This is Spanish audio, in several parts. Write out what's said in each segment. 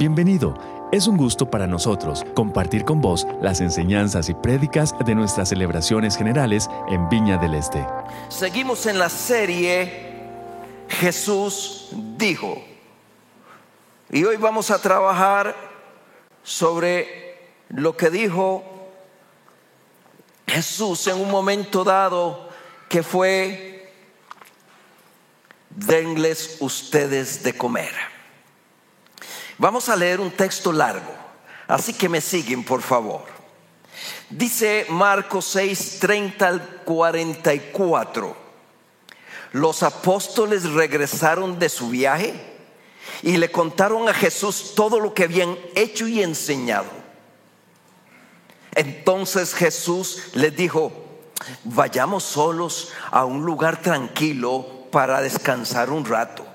Bienvenido. Es un gusto para nosotros compartir con vos las enseñanzas y prédicas de nuestras celebraciones generales en Viña del Este. Seguimos en la serie Jesús dijo. Y hoy vamos a trabajar sobre lo que dijo Jesús en un momento dado que fue, denles ustedes de comer. Vamos a leer un texto largo, así que me siguen por favor. Dice Marcos 6, 30 al 44. Los apóstoles regresaron de su viaje y le contaron a Jesús todo lo que habían hecho y enseñado. Entonces Jesús les dijo, vayamos solos a un lugar tranquilo para descansar un rato.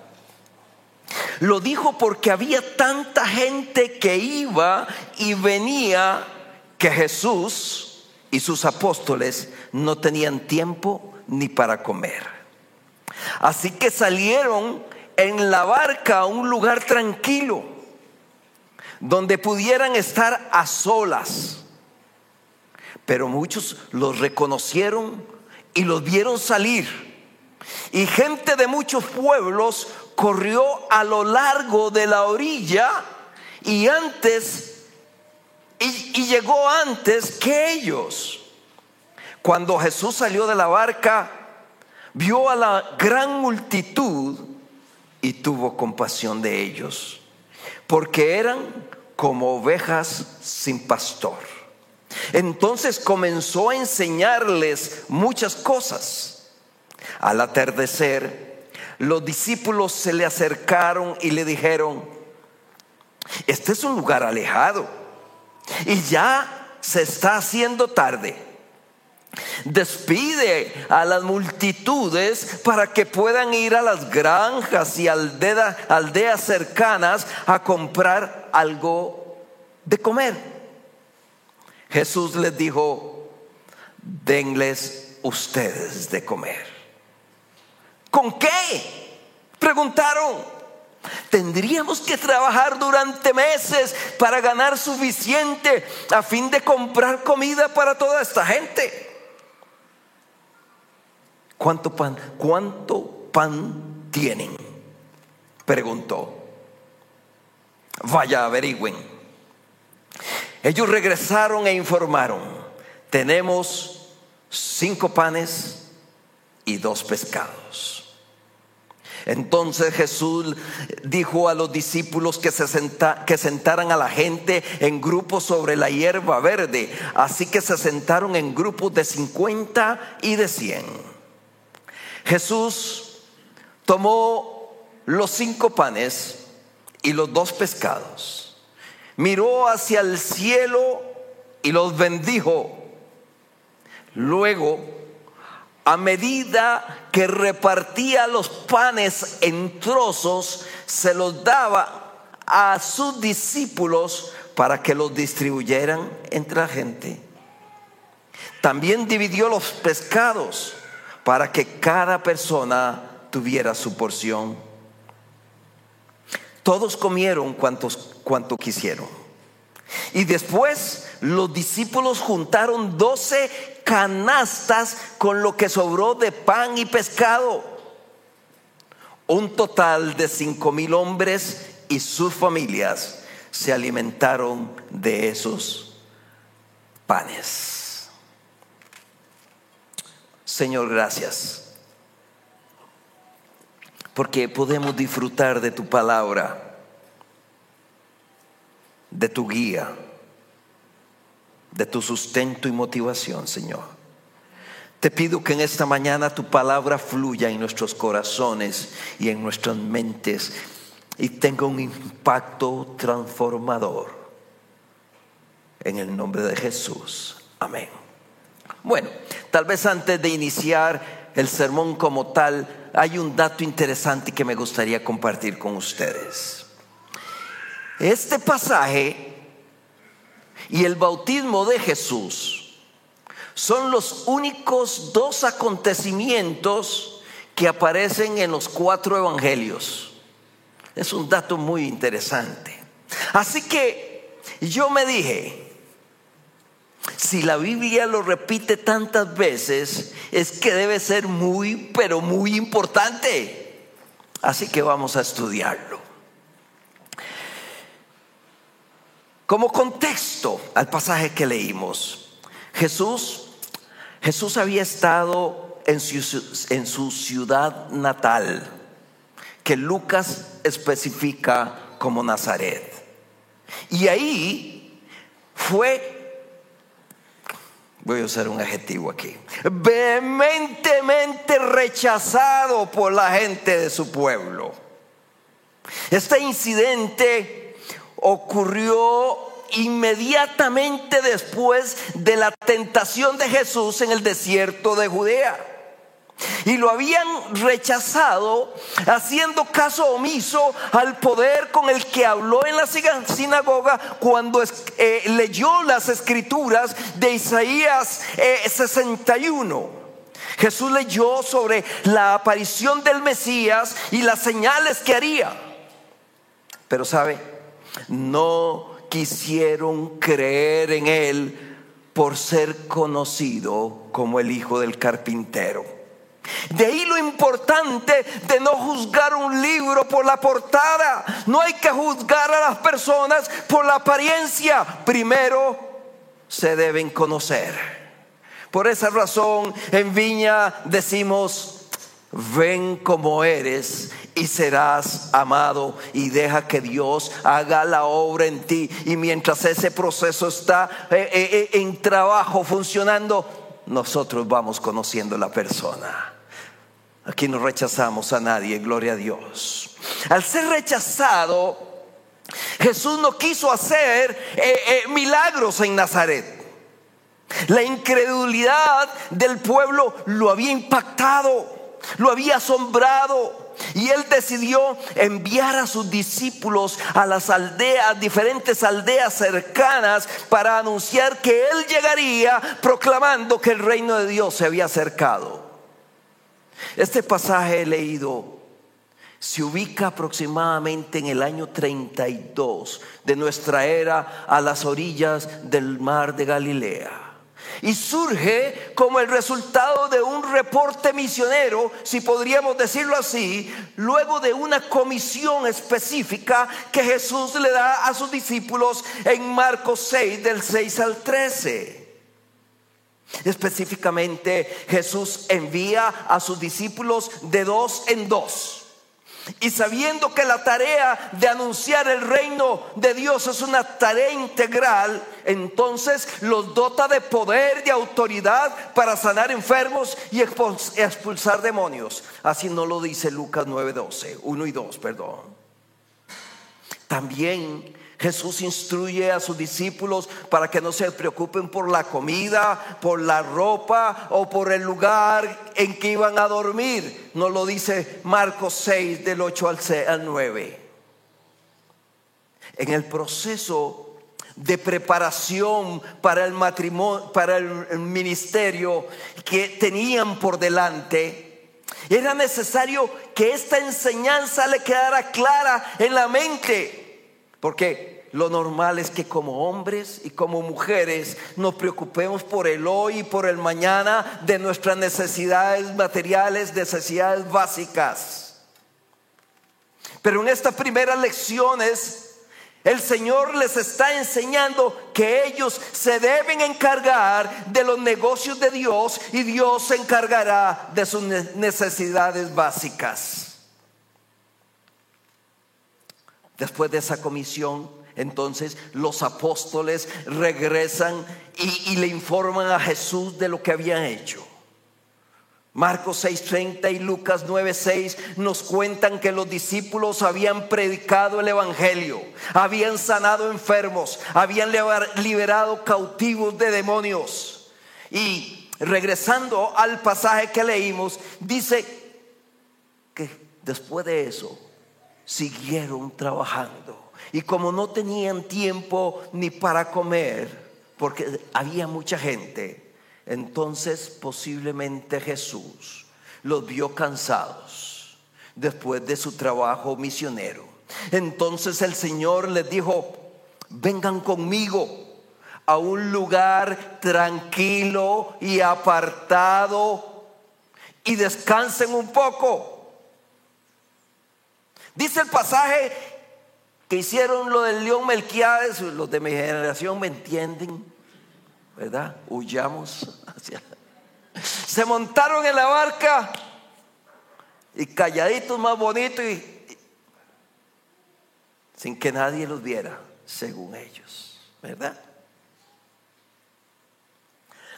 Lo dijo porque había tanta gente que iba y venía que Jesús y sus apóstoles no tenían tiempo ni para comer. Así que salieron en la barca a un lugar tranquilo, donde pudieran estar a solas. Pero muchos los reconocieron y los vieron salir. Y gente de muchos pueblos corrió a lo largo de la orilla y antes, y, llegó antes que ellos. Cuando Jesús salió de la barca, vio a la gran multitud y tuvo compasión de ellos, porque eran como ovejas sin pastor. Entonces comenzó a enseñarles muchas cosas. Al atardecer, los discípulos se le acercaron y le dijeron, este es un lugar alejado y ya se está haciendo tarde. Despide a las multitudes para que puedan ir a las granjas y aldeas, cercanas a comprar algo de comer. Jesús les dijo, denles ustedes de comer. ¿Con qué? Preguntaron. Tendríamos que trabajar durante meses para ganar suficiente a fin de comprar comida para toda esta gente. ¿Cuánto pan, cuánto pan tienen? Preguntó. Vaya, averigüen. Ellos regresaron e informaron, tenemos cinco panes y dos pescados. Entonces Jesús dijo a los discípulos que se que sentaran a la gente en grupos sobre la hierba verde. Así que se sentaron en grupos de 50 y de 100. Jesús tomó los cinco panes y los dos pescados, miró hacia el cielo y los bendijo. Luego, a medida que repartía los panes en trozos, se los daba a sus discípulos para que los distribuyeran entre la gente. También dividió los pescados para que cada persona tuviera su porción. Todos comieron cuanto quisieron. Y después los discípulos juntaron doce canastas con lo que sobró de pan y pescado. Un total de cinco mil hombres y sus familias se alimentaron de esos panes. Señor, gracias. Porque podemos disfrutar de tu palabra, de tu guía, de tu sustento y motivación, Señor. Te pido que en esta mañana tu palabra fluya en nuestros corazones y en nuestras mentes y tenga un impacto transformador. En el nombre de Jesús. Amén. Bueno, tal vez antes de iniciar el sermón como tal, hay un dato interesante que me gustaría compartir con ustedes. Este pasaje y el bautismo de Jesús son los únicos dos acontecimientos que aparecen en los cuatro evangelios. Es un dato muy interesante. Así que yo me dije, si la Biblia lo repite tantas veces, es que debe ser muy, pero muy importante. Así que vamos a estudiarlo. Como contexto al pasaje que leímos, Jesús, Jesús había estado en su, en su ciudad natal, que Lucas especifica como Nazaret. Y ahí fue voy a usar un adjetivo aquí, vehementemente rechazado por la gente de su pueblo. Este incidente ocurrió inmediatamente después de la tentación de Jesús en el desierto de Judea. Y lo habían rechazado haciendo caso omiso al poder con el que habló en la sinagoga cuando eh, leyó las escrituras de Isaías 61. Eh, Jesús leyó sobre la aparición del Mesías y las señales que haría. Pero sabe, no quisieron creer en él por ser conocido como el hijo del carpintero. De ahí lo importante de no juzgar un libro por la portada. No hay que juzgar a las personas por la apariencia. Primero se deben conocer. Por esa razón en Viña decimos, ven como eres y serás amado y deja que Dios haga la obra en ti. Y mientras ese proceso está eh, eh, eh, en trabajo, funcionando, nosotros vamos conociendo la persona. Aquí no rechazamos a nadie, gloria a Dios. Al ser rechazado, Jesús no quiso hacer milagros en Nazaret. La incredulidad del pueblo lo había impactado, lo había asombrado. Y él decidió enviar a sus discípulos a las aldeas, diferentes aldeas cercanas, para anunciar que él llegaría proclamando que el reino de Dios se había acercado. Este pasaje leído se ubica aproximadamente en el año 32 de nuestra era a las orillas del mar de Galilea. Y surge como el resultado de un reporte misionero, si podríamos decirlo así, luego de una comisión específica que Jesús le da a sus discípulos en Marcos 6 del 6 al 13. Específicamente Jesús envía a sus discípulos de dos en dos. Y sabiendo que la tarea de anunciar el reino de Dios es una tarea integral, entonces los dota de poder, de autoridad para sanar enfermos y expulsar demonios. Así no lo dice Lucas 9:12, 1 y 2, perdón. También Jesús instruye a sus discípulos para que no se preocupen por la comida, por la ropa o por el lugar en que iban a dormir. Nos lo dice Marcos 6 del 8 al 9. En el proceso de preparación para el matrimonio, para el ministerio que tenían por delante, era necesario que esta enseñanza le quedara clara en la mente porque lo normal es que como hombres y como mujeres nos preocupemos por el hoy y por el mañana de nuestras necesidades materiales, necesidades básicas. Pero en estas primeras lecciones el Señor les está enseñando que ellos se deben encargar de los negocios de Dios y Dios se encargará de sus necesidades básicas. Después de esa comisión, entonces los apóstoles regresan y, le informan a Jesús de lo que habían hecho. Marcos 6:30 y Lucas 9:6 nos cuentan que los discípulos habían predicado el Evangelio, habían sanado enfermos, habían liberado cautivos de demonios. Y regresando al pasaje que leímos, dice que después de eso siguieron trabajando. Y como no tenían tiempo ni para comer, porque había mucha gente, entonces posiblemente Jesús los vio cansados después de su trabajo misionero. Entonces el Señor les dijo, vengan conmigo a un lugar tranquilo y apartado y descansen un poco. Dice el pasaje que hicieron lo del león Melquiades, los de mi generación me entienden, ¿verdad? Huyamos. Se montaron en la barca y calladitos más bonitos y, sin que nadie los viera, según ellos, ¿verdad?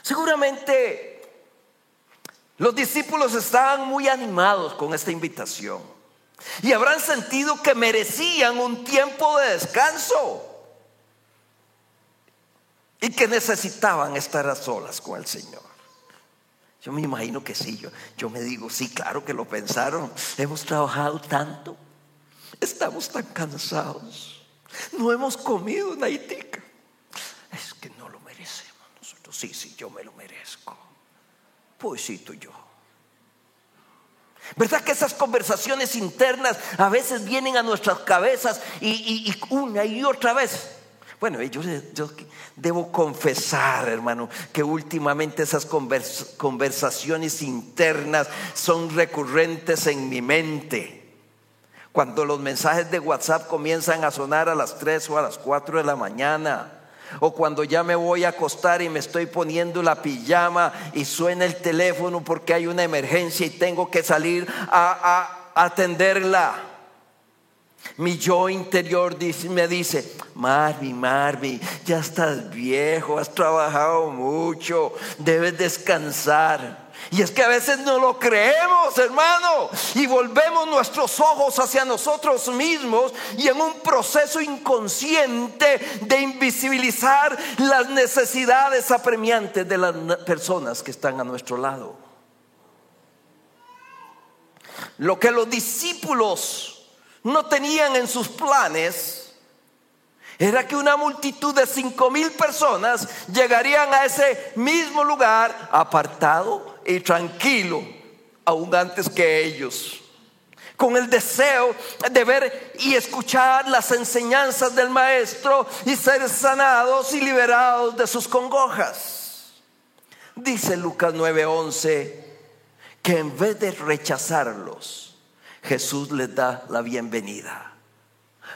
Seguramente los discípulos estaban muy animados con esta invitación y habrán sentido que merecían un tiempo de descanso y que necesitaban estar a solas con el Señor. Yo me imagino que sí, yo, yo me digo, sí, claro que lo pensaron. Hemos trabajado tanto, estamos tan cansados, no hemos comido una itica. Es que no lo merecemos nosotros. Sí, sí, yo me lo merezco. Pobrecito yo. ¿Verdad que esas conversaciones internas a veces vienen a nuestras cabezas y, una y otra vez? Bueno, yo, yo, debo confesar, hermano, que últimamente esas conversaciones internas son recurrentes en mi mente. Cuando los mensajes de WhatsApp comienzan a sonar a las 3 o a las 4 de la mañana. O cuando ya me voy a acostar y me estoy poniendo la pijama y suena el teléfono porque hay una emergencia y tengo que salir a, a atenderla. Mi yo interior me dice, Marvin, Marvin, ya estás viejo, has trabajado mucho, debes descansar. Y es que a veces no lo creemos, hermano, y volvemos nuestros ojos hacia nosotros mismos y en un proceso inconsciente de invisibilizar las necesidades apremiantes de las personas que están a nuestro lado. Lo que los discípulos no tenían en sus planes era que una multitud de cinco mil personas llegarían a ese mismo lugar apartado y tranquilo, aún antes que ellos, con el deseo de ver y escuchar las enseñanzas del Maestro y ser sanados y liberados de sus congojas. Dice Lucas 9:11 que en vez de rechazarlos, Jesús les da la bienvenida.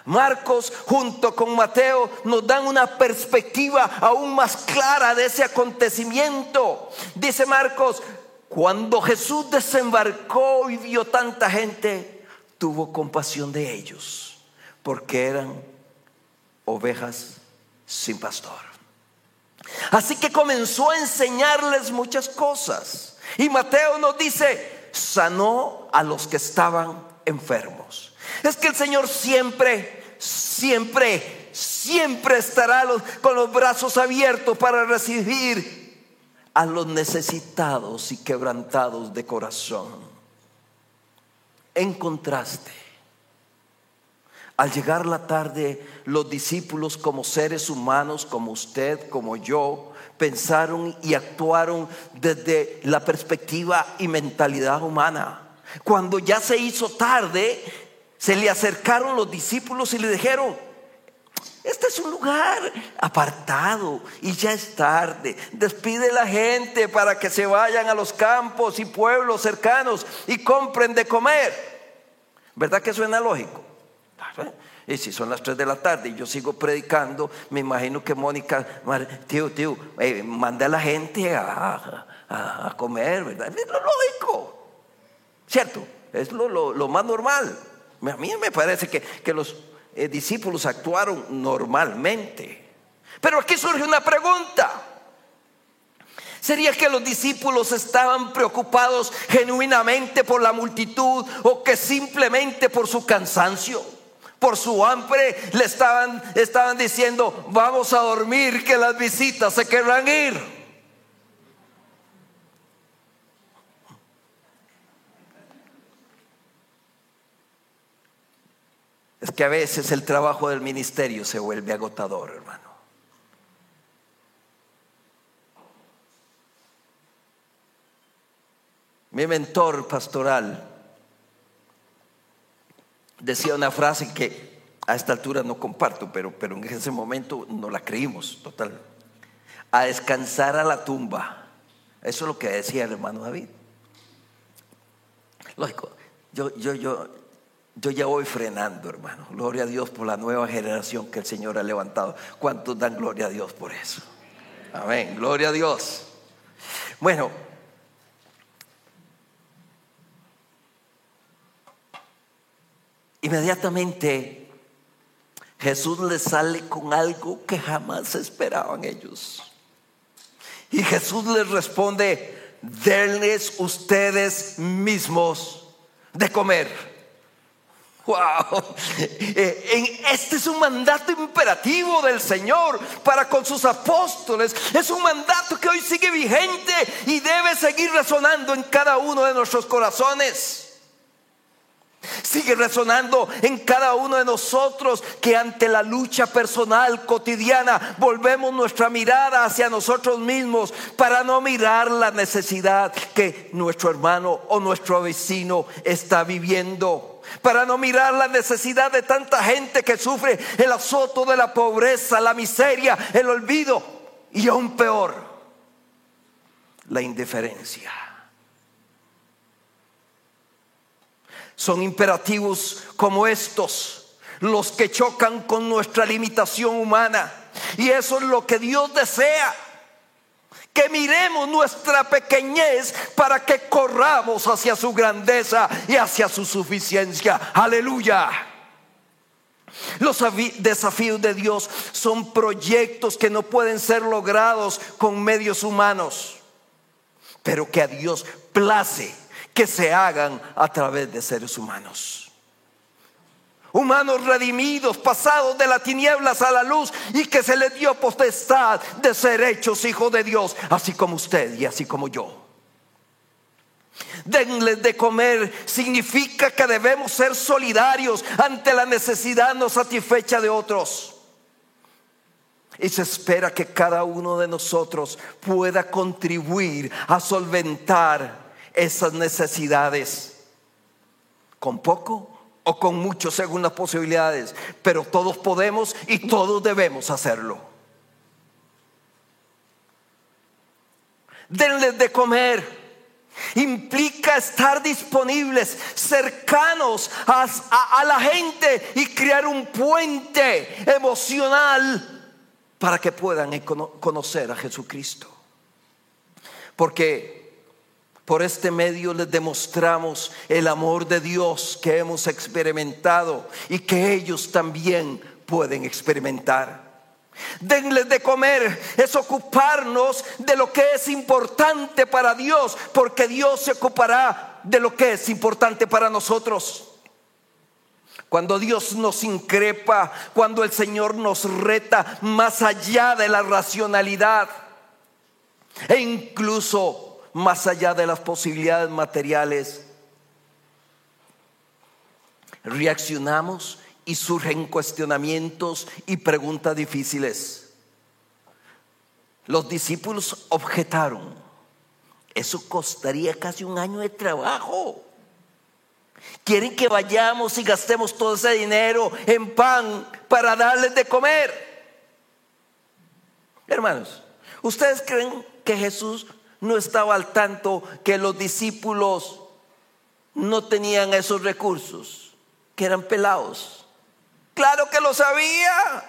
Marcos junto con Mateo nos dan una perspectiva aún más clara de ese acontecimiento. Dice Marcos, cuando Jesús desembarcó y vio tanta gente, tuvo compasión de ellos, porque eran ovejas sin pastor. Así que comenzó a enseñarles muchas cosas. Y Mateo nos dice, sanó a los que estaban enfermos. Es que el Señor siempre, siempre, siempre estará con los brazos abiertos para recibir a los necesitados y quebrantados de corazón. En contraste, al llegar la tarde, los discípulos como seres humanos, como usted, como yo, pensaron y actuaron desde la perspectiva y mentalidad humana. Cuando ya se hizo tarde, se le acercaron los discípulos y le dijeron, este es un lugar apartado y ya es tarde. Despide la gente para que se vayan a los campos y pueblos cercanos y compren de comer. ¿Verdad que suena lógico? Y si son las 3 de la tarde y yo sigo predicando, me imagino que Mónica, tío, tío, eh, manda a la gente a, comer, ¿verdad? Es lo lógico, ¿cierto? Es lo, más normal. A mí me parece que, los eh, discípulos actuaron normalmente. Pero aquí surge una pregunta. ¿Sería que los discípulos estaban preocupados genuinamente por la multitud o que simplemente por su cansancio? por su hambre, le estaban, estaban diciendo, vamos a dormir, que las visitas se querrán ir. Que a veces el trabajo del ministerio se vuelve agotador, hermano. Mi mentor pastoral decía una frase que a esta altura no comparto, pero, pero en ese momento no la creímos, total. A descansar a la tumba. Eso es lo que decía el hermano David. Lógico, yo, yo, yo, yo ya voy frenando, hermano. Gloria a Dios por la nueva generación que el Señor ha levantado. ¿Cuántos dan gloria a Dios por eso? Amén, gloria a Dios. Bueno, inmediatamente Jesús les sale con algo que jamás esperaban ellos. Y Jesús les responde, denles ustedes mismos de comer. Wow. Eh, este es un mandato imperativo del Señor para con sus apóstoles. Es un mandato que hoy sigue vigente y debe seguir resonando en cada uno de nuestros corazones. Sigue resonando en cada uno de nosotros que ante la lucha personal cotidiana volvemos nuestra mirada hacia nosotros mismos para no mirar la necesidad que nuestro hermano o nuestro vecino está viviendo para no mirar la necesidad de tanta gente que sufre el azoto de la pobreza, la miseria, el olvido y aún peor, la indiferencia. Son imperativos como estos los que chocan con nuestra limitación humana. Y eso es lo que Dios desea que miremos nuestra pequeñez para que corramos hacia su grandeza y hacia su suficiencia. Aleluya. Los desafíos de Dios son proyectos que no pueden ser logrados con medios humanos, pero que a Dios place que se hagan a través de seres humanos humanos redimidos, pasados de las tinieblas a la luz y que se les dio potestad de ser hechos hijos de Dios, así como usted y así como yo. Denles de comer significa que debemos ser solidarios ante la necesidad no satisfecha de otros. Y se espera que cada uno de nosotros pueda contribuir a solventar esas necesidades con poco o con mucho según las posibilidades, pero todos podemos y todos debemos hacerlo. Denles de comer. Implica estar disponibles, cercanos a, a, la gente y crear un puente emocional para que puedan conocer a Jesucristo. Porque por este medio les demostramos el amor de Dios que hemos experimentado y que ellos también pueden experimentar. Denles de comer es ocuparnos de lo que es importante para Dios, porque Dios se ocupará de lo que es importante para nosotros. Cuando Dios nos increpa, cuando el Señor nos reta más allá de la racionalidad e incluso más allá de las posibilidades materiales. Reaccionamos y surgen cuestionamientos y preguntas difíciles. Los discípulos objetaron, eso costaría casi un año de trabajo. Quieren que vayamos y gastemos todo ese dinero en pan para darles de comer. Hermanos, ¿ustedes creen que Jesús no estaba al tanto que los discípulos no tenían esos recursos, que eran pelados. Claro que lo sabía.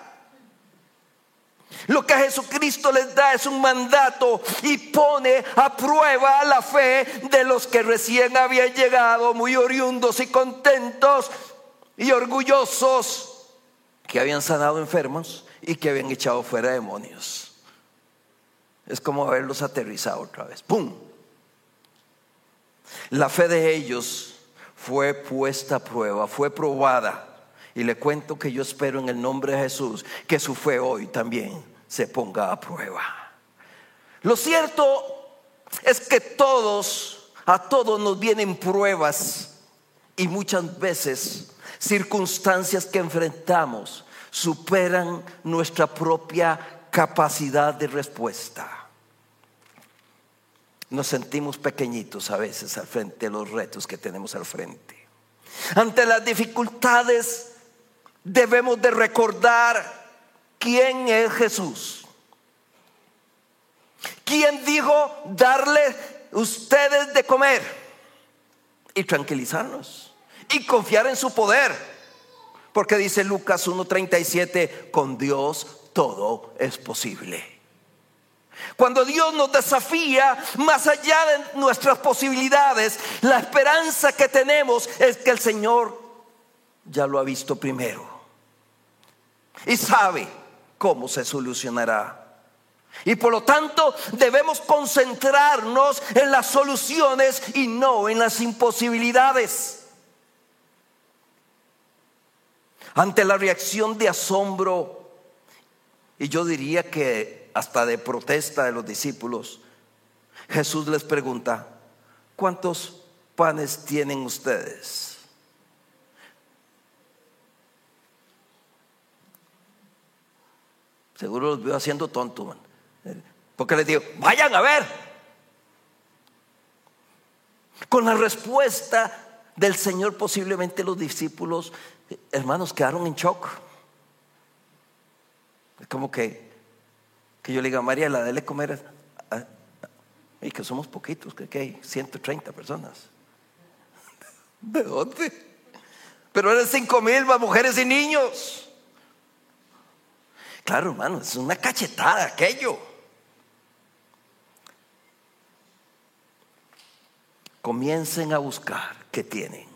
Lo que Jesucristo les da es un mandato y pone a prueba la fe de los que recién habían llegado, muy oriundos y contentos y orgullosos, que habían sanado enfermos y que habían echado fuera demonios. Es como haberlos aterrizado otra vez. ¡Pum! La fe de ellos fue puesta a prueba, fue probada. Y le cuento que yo espero en el nombre de Jesús que su fe hoy también se ponga a prueba. Lo cierto es que todos, a todos nos vienen pruebas y muchas veces circunstancias que enfrentamos superan nuestra propia capacidad de respuesta. Nos sentimos pequeñitos a veces al frente de los retos que tenemos al frente. Ante las dificultades debemos de recordar quién es Jesús. ¿Quién dijo darle ustedes de comer? Y tranquilizarnos. Y confiar en su poder. Porque dice Lucas 1.37, con Dios todo es posible. Cuando Dios nos desafía más allá de nuestras posibilidades, la esperanza que tenemos es que el Señor ya lo ha visto primero y sabe cómo se solucionará. Y por lo tanto debemos concentrarnos en las soluciones y no en las imposibilidades. Ante la reacción de asombro, y yo diría que hasta de protesta de los discípulos, Jesús les pregunta, ¿cuántos panes tienen ustedes? Seguro los veo haciendo tonto, porque les digo, vayan a ver. Con la respuesta del Señor posiblemente los discípulos, hermanos, quedaron en shock. Es como que, que yo le diga a María, la dele comer. y que somos poquitos, que, hay 130 personas. ¿De dónde? Pero eran cinco mil más mujeres y niños. Claro, hermano, es una cachetada aquello. Comiencen a buscar qué tienen.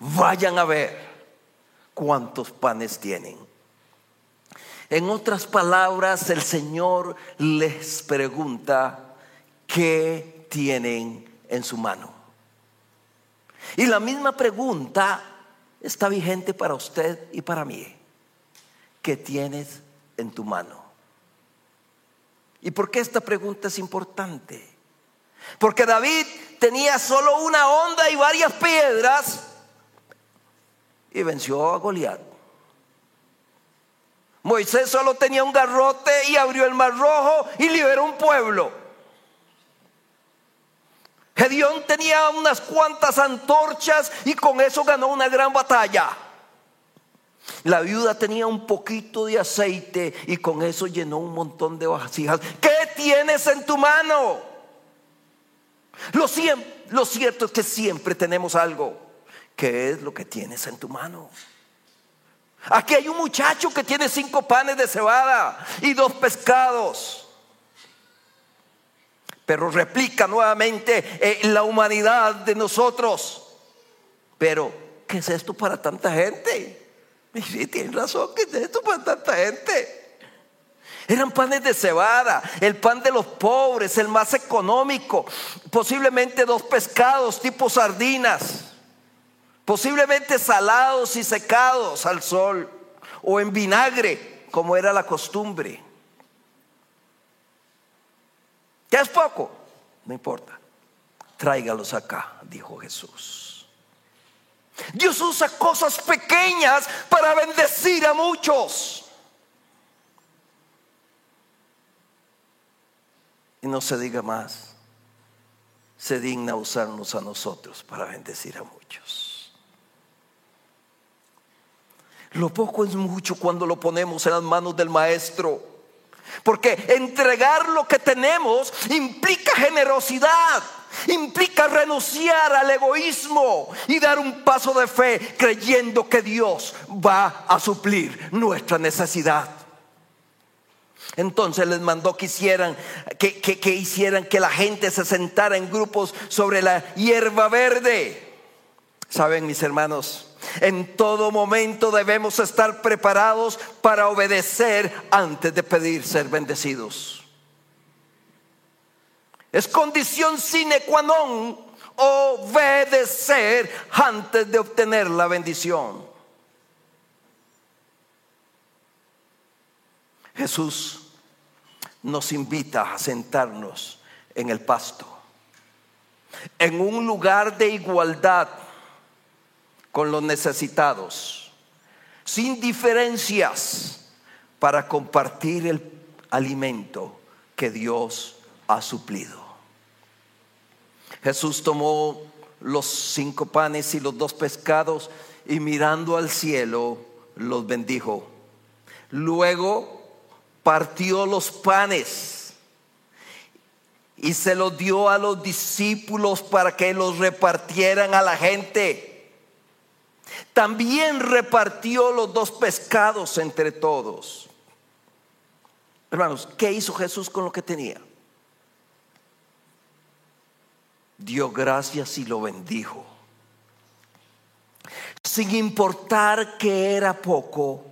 Vayan a ver cuántos panes tienen. En otras palabras, el Señor les pregunta qué tienen en su mano. Y la misma pregunta está vigente para usted y para mí que tienes en tu mano. ¿Y por qué esta pregunta es importante? Porque David tenía solo una onda y varias piedras y venció a Goliat. Moisés solo tenía un garrote y abrió el mar rojo y liberó un pueblo. Gedeón tenía unas cuantas antorchas y con eso ganó una gran batalla. La viuda tenía un poquito de aceite y con eso llenó un montón de vasijas. ¿Qué tienes en tu mano? Lo, cierto es que siempre tenemos algo. ¿Qué es lo que tienes en tu mano? Aquí hay un muchacho que tiene cinco panes de cebada y dos pescados. Pero replica nuevamente eh, la humanidad de nosotros. Pero, ¿qué es esto para tanta gente? Y sí, razón, ¿qué es esto para tanta gente? Eran panes de cebada, el pan de los pobres, el más económico, posiblemente dos pescados tipo sardinas, posiblemente salados y secados al sol o en vinagre, como era la costumbre. ¿Qué es poco? No importa. Tráigalos acá, dijo Jesús. Dios usa cosas pequeñas para bendecir a muchos. Y no se diga más, se digna usarnos a nosotros para bendecir a muchos. Lo poco es mucho cuando lo ponemos en las manos del Maestro. Porque entregar lo que tenemos implica generosidad implica renunciar al egoísmo y dar un paso de fe creyendo que Dios va a suplir nuestra necesidad. Entonces les mandó que hicieran, que, que, hicieran que la gente se sentara en grupos sobre la hierba verde. Saben, mis hermanos, en todo momento debemos estar preparados para obedecer antes de pedir ser bendecidos. Es condición sine qua non obedecer antes de obtener la bendición. Jesús nos invita a sentarnos en el pasto, en un lugar de igualdad con los necesitados, sin diferencias, para compartir el alimento que Dios ha suplido. Jesús tomó los cinco panes y los dos pescados y mirando al cielo los bendijo. Luego partió los panes y se los dio a los discípulos para que los repartieran a la gente. También repartió los dos pescados entre todos. Hermanos, ¿qué hizo Jesús con lo que tenía? Dio gracias y lo bendijo. Sin importar que era poco,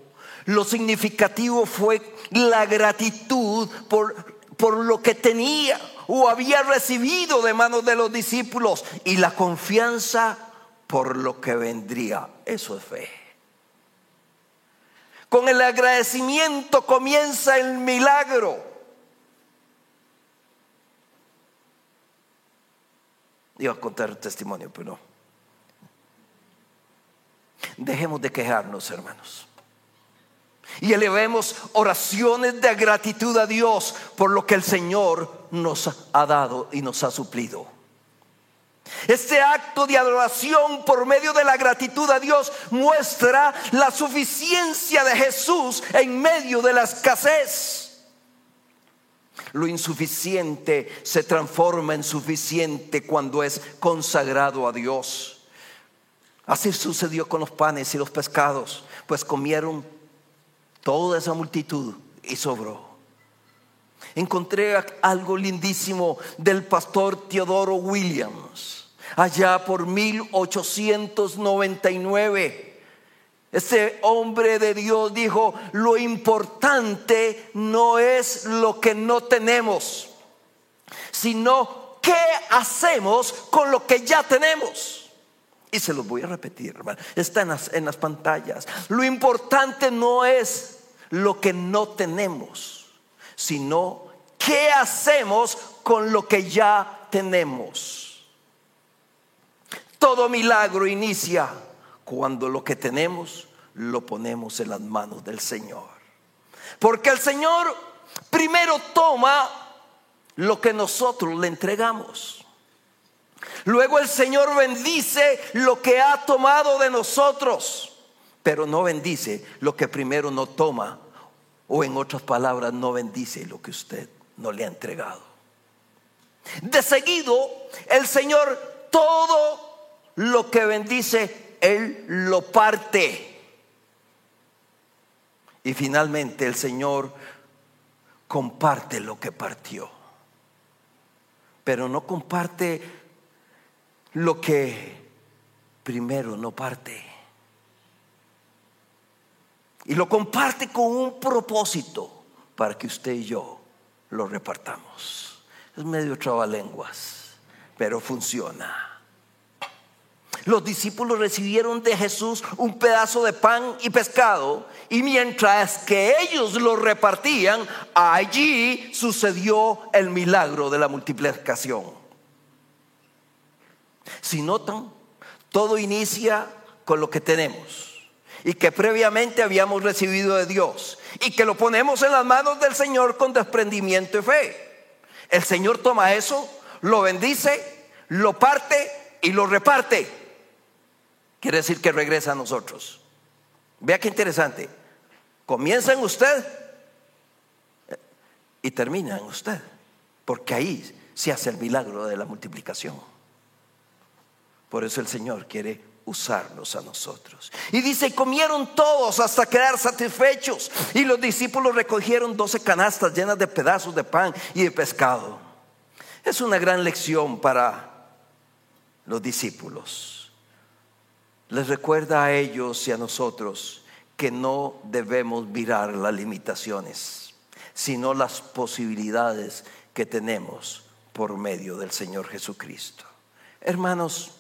lo significativo fue la gratitud por, por lo que tenía o había recibido de manos de los discípulos y la confianza por lo que vendría. Eso es fe. Con el agradecimiento comienza el milagro. Iba a contar testimonio, pero no. Dejemos de quejarnos, hermanos. Y elevemos oraciones de gratitud a Dios por lo que el Señor nos ha dado y nos ha suplido. Este acto de adoración por medio de la gratitud a Dios muestra la suficiencia de Jesús en medio de la escasez. Lo insuficiente se transforma en suficiente cuando es consagrado a Dios. Así sucedió con los panes y los pescados, pues comieron toda esa multitud y sobró. Encontré algo lindísimo del pastor Teodoro Williams, allá por 1899. Ese hombre de Dios dijo, lo importante no es lo que no tenemos, sino qué hacemos con lo que ya tenemos. Y se los voy a repetir. Está en las, en las pantallas. Lo importante no es lo que no tenemos, sino qué hacemos con lo que ya tenemos. Todo milagro inicia cuando lo que tenemos lo ponemos en las manos del Señor. Porque el Señor primero toma lo que nosotros le entregamos. Luego el Señor bendice lo que ha tomado de nosotros, pero no bendice lo que primero no toma, o en otras palabras, no bendice lo que usted no le ha entregado. De seguido, el Señor todo lo que bendice, Él lo parte. Y finalmente el Señor comparte lo que partió. Pero no comparte lo que primero no parte. Y lo comparte con un propósito para que usted y yo lo repartamos. Es medio trabalenguas, pero funciona. Los discípulos recibieron de Jesús un pedazo de pan y pescado y mientras que ellos lo repartían, allí sucedió el milagro de la multiplicación. Si notan, todo inicia con lo que tenemos y que previamente habíamos recibido de Dios y que lo ponemos en las manos del Señor con desprendimiento y fe. El Señor toma eso, lo bendice, lo parte y lo reparte. Quiere decir que regresa a nosotros. Vea qué interesante. Comienza en usted y termina en usted, porque ahí se hace el milagro de la multiplicación. Por eso el Señor quiere usarnos a nosotros. Y dice, comieron todos hasta quedar satisfechos. Y los discípulos recogieron doce canastas llenas de pedazos de pan y de pescado. Es una gran lección para los discípulos. Les recuerda a ellos y a nosotros que no debemos mirar las limitaciones, sino las posibilidades que tenemos por medio del Señor Jesucristo. Hermanos,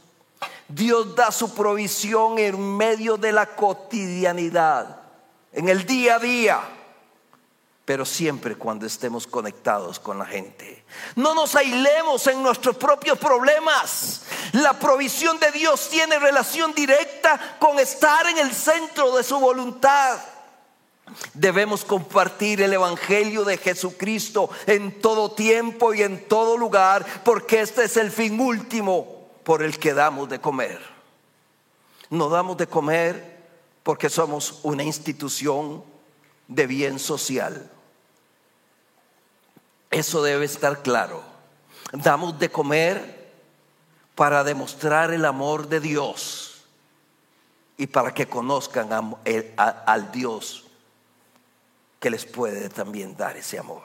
Dios da su provisión en medio de la cotidianidad, en el día a día, pero siempre cuando estemos conectados con la gente. No nos aislemos en nuestros propios problemas. La provisión de Dios tiene relación directa con estar en el centro de su voluntad. Debemos compartir el Evangelio de Jesucristo en todo tiempo y en todo lugar, porque este es el fin último por el que damos de comer. No damos de comer porque somos una institución de bien social. Eso debe estar claro. Damos de comer para demostrar el amor de Dios y para que conozcan al Dios que les puede también dar ese amor.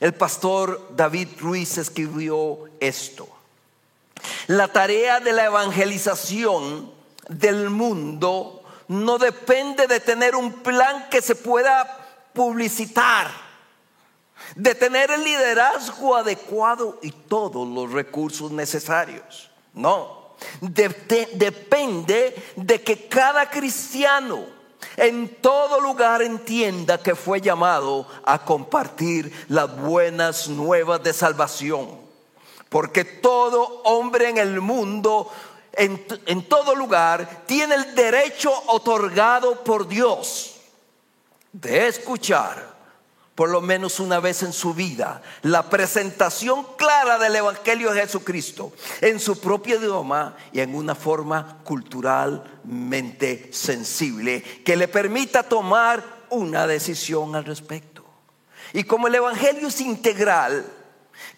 El pastor David Ruiz escribió esto. La tarea de la evangelización del mundo no depende de tener un plan que se pueda publicitar, de tener el liderazgo adecuado y todos los recursos necesarios. No, depende de que cada cristiano en todo lugar entienda que fue llamado a compartir las buenas nuevas de salvación. Porque todo hombre en el mundo en, todo lugar tiene el derecho otorgado por Dios de escuchar por lo menos una vez en su vida la presentación clara del Evangelio de Jesucristo en su propio idioma y en una forma culturalmente sensible que le permita tomar una decisión al respecto. Y como el Evangelio es integral,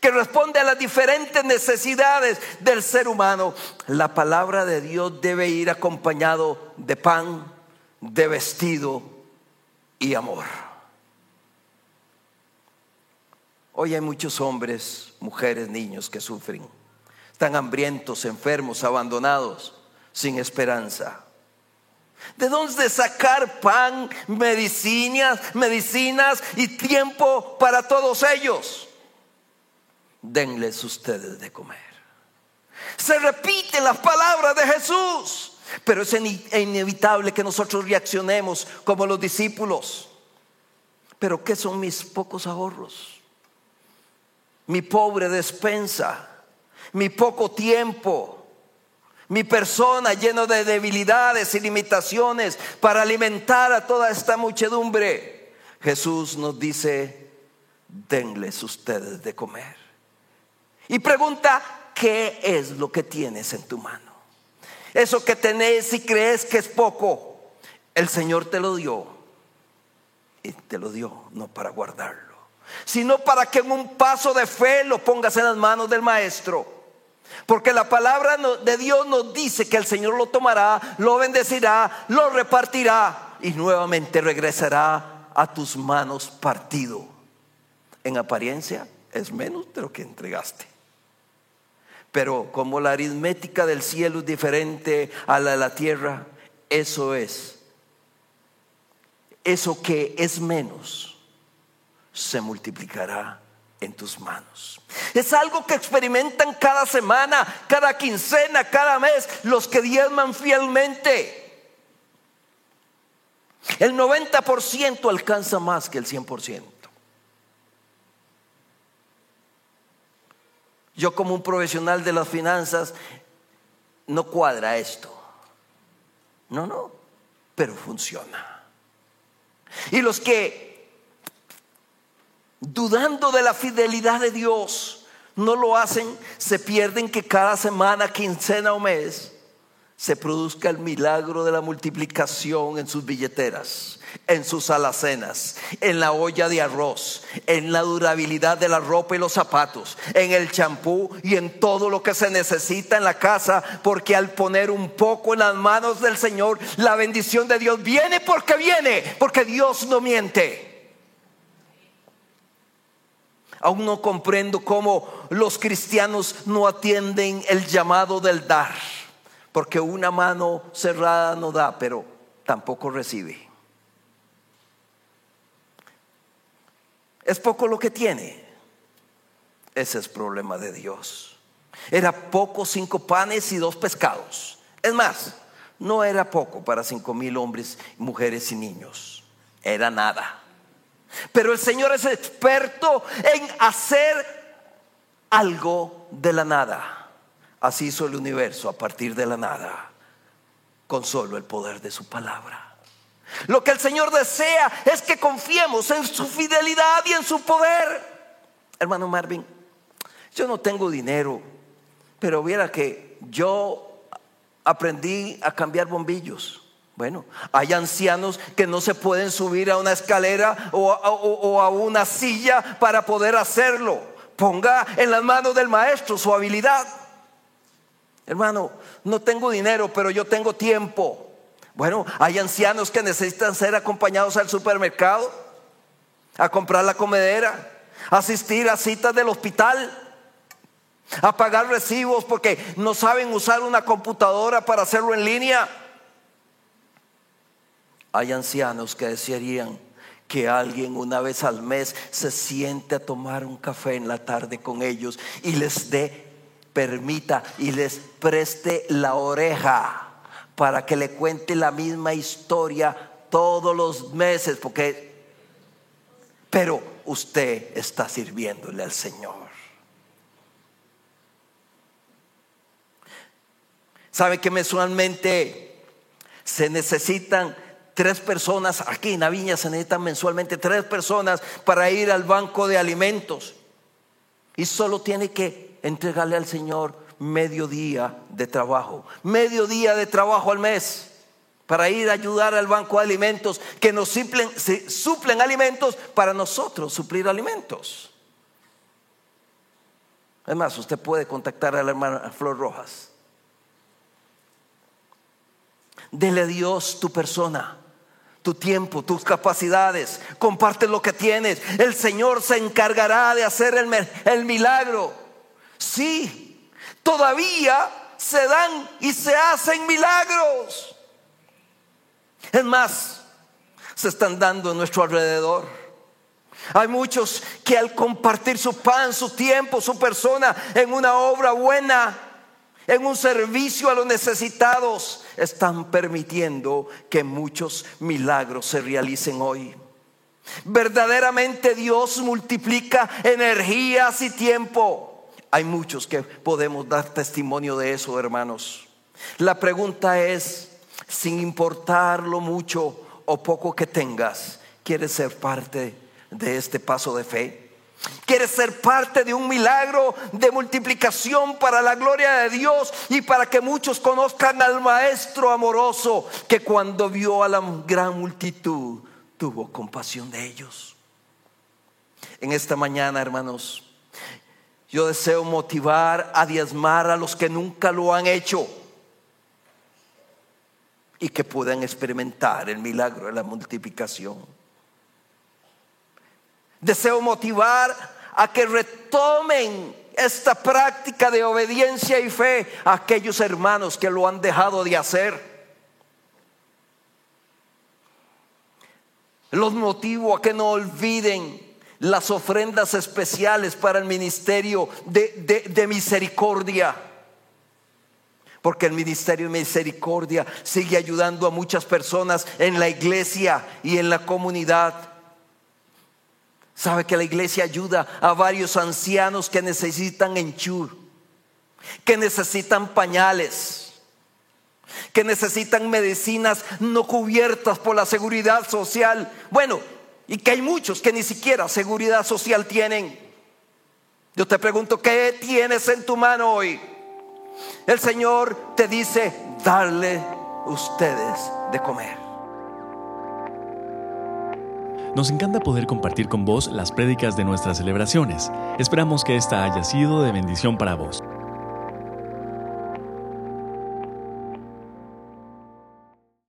que responde a las diferentes necesidades del ser humano, la palabra de Dios debe ir acompañado de pan, de vestido y amor. Hoy hay muchos hombres, mujeres, niños que sufren. Están hambrientos, enfermos, abandonados, sin esperanza. ¿De dónde sacar pan, medicinas, medicinas y tiempo para todos ellos? Denles ustedes de comer. Se repiten las palabras de Jesús, pero es inevitable que nosotros reaccionemos como los discípulos. Pero ¿qué son mis pocos ahorros? Mi pobre despensa, mi poco tiempo, mi persona lleno de debilidades y limitaciones para alimentar a toda esta muchedumbre. Jesús nos dice, denles ustedes de comer y pregunta, ¿qué es lo que tienes en tu mano? Eso que tenés y crees que es poco, el Señor te lo dio. Y te lo dio no para guardarlo, sino para que en un paso de fe lo pongas en las manos del Maestro. Porque la palabra de Dios nos dice que el Señor lo tomará, lo bendecirá, lo repartirá y nuevamente regresará a tus manos partido. En apariencia es menos de lo que entregaste. Pero como la aritmética del cielo es diferente a la de la tierra, eso es. Eso que es menos se multiplicará en tus manos. Es algo que experimentan cada semana, cada quincena, cada mes los que diezman fielmente. El 90% alcanza más que el 100%. Yo como un profesional de las finanzas, no cuadra esto. No, no, pero funciona. Y los que, dudando de la fidelidad de Dios, no lo hacen, se pierden que cada semana, quincena o mes, se produzca el milagro de la multiplicación en sus billeteras en sus alacenas, en la olla de arroz, en la durabilidad de la ropa y los zapatos, en el champú y en todo lo que se necesita en la casa, porque al poner un poco en las manos del Señor, la bendición de Dios viene porque viene, porque Dios no miente. Aún no comprendo cómo los cristianos no atienden el llamado del dar, porque una mano cerrada no da, pero tampoco recibe. Es poco lo que tiene. Ese es problema de Dios. Era poco cinco panes y dos pescados. Es más, no era poco para cinco mil hombres, mujeres y niños. Era nada. Pero el Señor es experto en hacer algo de la nada. Así hizo el universo a partir de la nada, con solo el poder de su palabra. Lo que el Señor desea es que confiemos en su fidelidad y en su poder. Hermano Marvin, yo no tengo dinero, pero viera que yo aprendí a cambiar bombillos. Bueno, hay ancianos que no se pueden subir a una escalera o a, o a, una silla para poder hacerlo. Ponga en las manos del maestro su habilidad. Hermano, no tengo dinero, pero yo tengo tiempo. Bueno, hay ancianos que necesitan ser acompañados al supermercado, a comprar la comedera, asistir a citas del hospital, a pagar recibos porque no saben usar una computadora para hacerlo en línea. Hay ancianos que desearían que alguien una vez al mes se siente a tomar un café en la tarde con ellos y les dé, permita y les preste la oreja para que le cuente la misma historia todos los meses, porque, pero usted está sirviéndole al Señor. ¿Sabe que mensualmente se necesitan tres personas? Aquí en la se necesitan mensualmente tres personas para ir al banco de alimentos. Y solo tiene que entregarle al Señor medio día de trabajo. Medio día de trabajo al mes para ir a ayudar al banco de alimentos que nos suplen, suplen alimentos para nosotros suplir alimentos. Además, usted puede contactar a la hermana Flor Rojas Dele a Dios tu persona, tu tiempo, tus capacidades. Comparte lo que tienes. El Señor se encargará de hacer el, milagro. Sí, todavía se dan y se hacen milagros. Es más, se están dando en nuestro alrededor. Hay muchos que al compartir su pan, su tiempo, su persona en una obra buena, en un servicio a los necesitados, están permitiendo que muchos milagros se realicen hoy. Verdaderamente Dios multiplica energías y tiempo. Hay muchos que podemos dar testimonio de eso, hermanos. La pregunta es, sin importar lo mucho o poco que tengas, ¿quieres ser parte de este paso de fe? ¿Quieres ser parte de un milagro de multiplicación para la gloria de Dios y para que muchos conozcan al Maestro amoroso que cuando vio a la gran multitud tuvo compasión de ellos? En esta mañana, hermanos, yo deseo motivar a diezmar a los que nunca lo han hecho y que puedan experimentar el milagro de la multiplicación. Deseo motivar a que retomen esta práctica de obediencia y fe a aquellos hermanos que lo han dejado de hacer. Los motivo a que no olviden las ofrendas especiales para el ministerio de, de misericordia. Porque el ministerio de misericordia sigue ayudando a muchas personas en la iglesia y en la comunidad. Sabe que la iglesia ayuda a varios ancianos que necesitan enchur, que necesitan pañales, que necesitan medicinas no cubiertas por la seguridad social. Bueno, y que hay muchos que ni siquiera seguridad social tienen. Yo te pregunto, ¿qué tienes en tu mano hoy? El Señor te dice, darle ustedes de comer. Nos encanta poder compartir con vos las prédicas de nuestras celebraciones. Esperamos que esta haya sido de bendición para vos.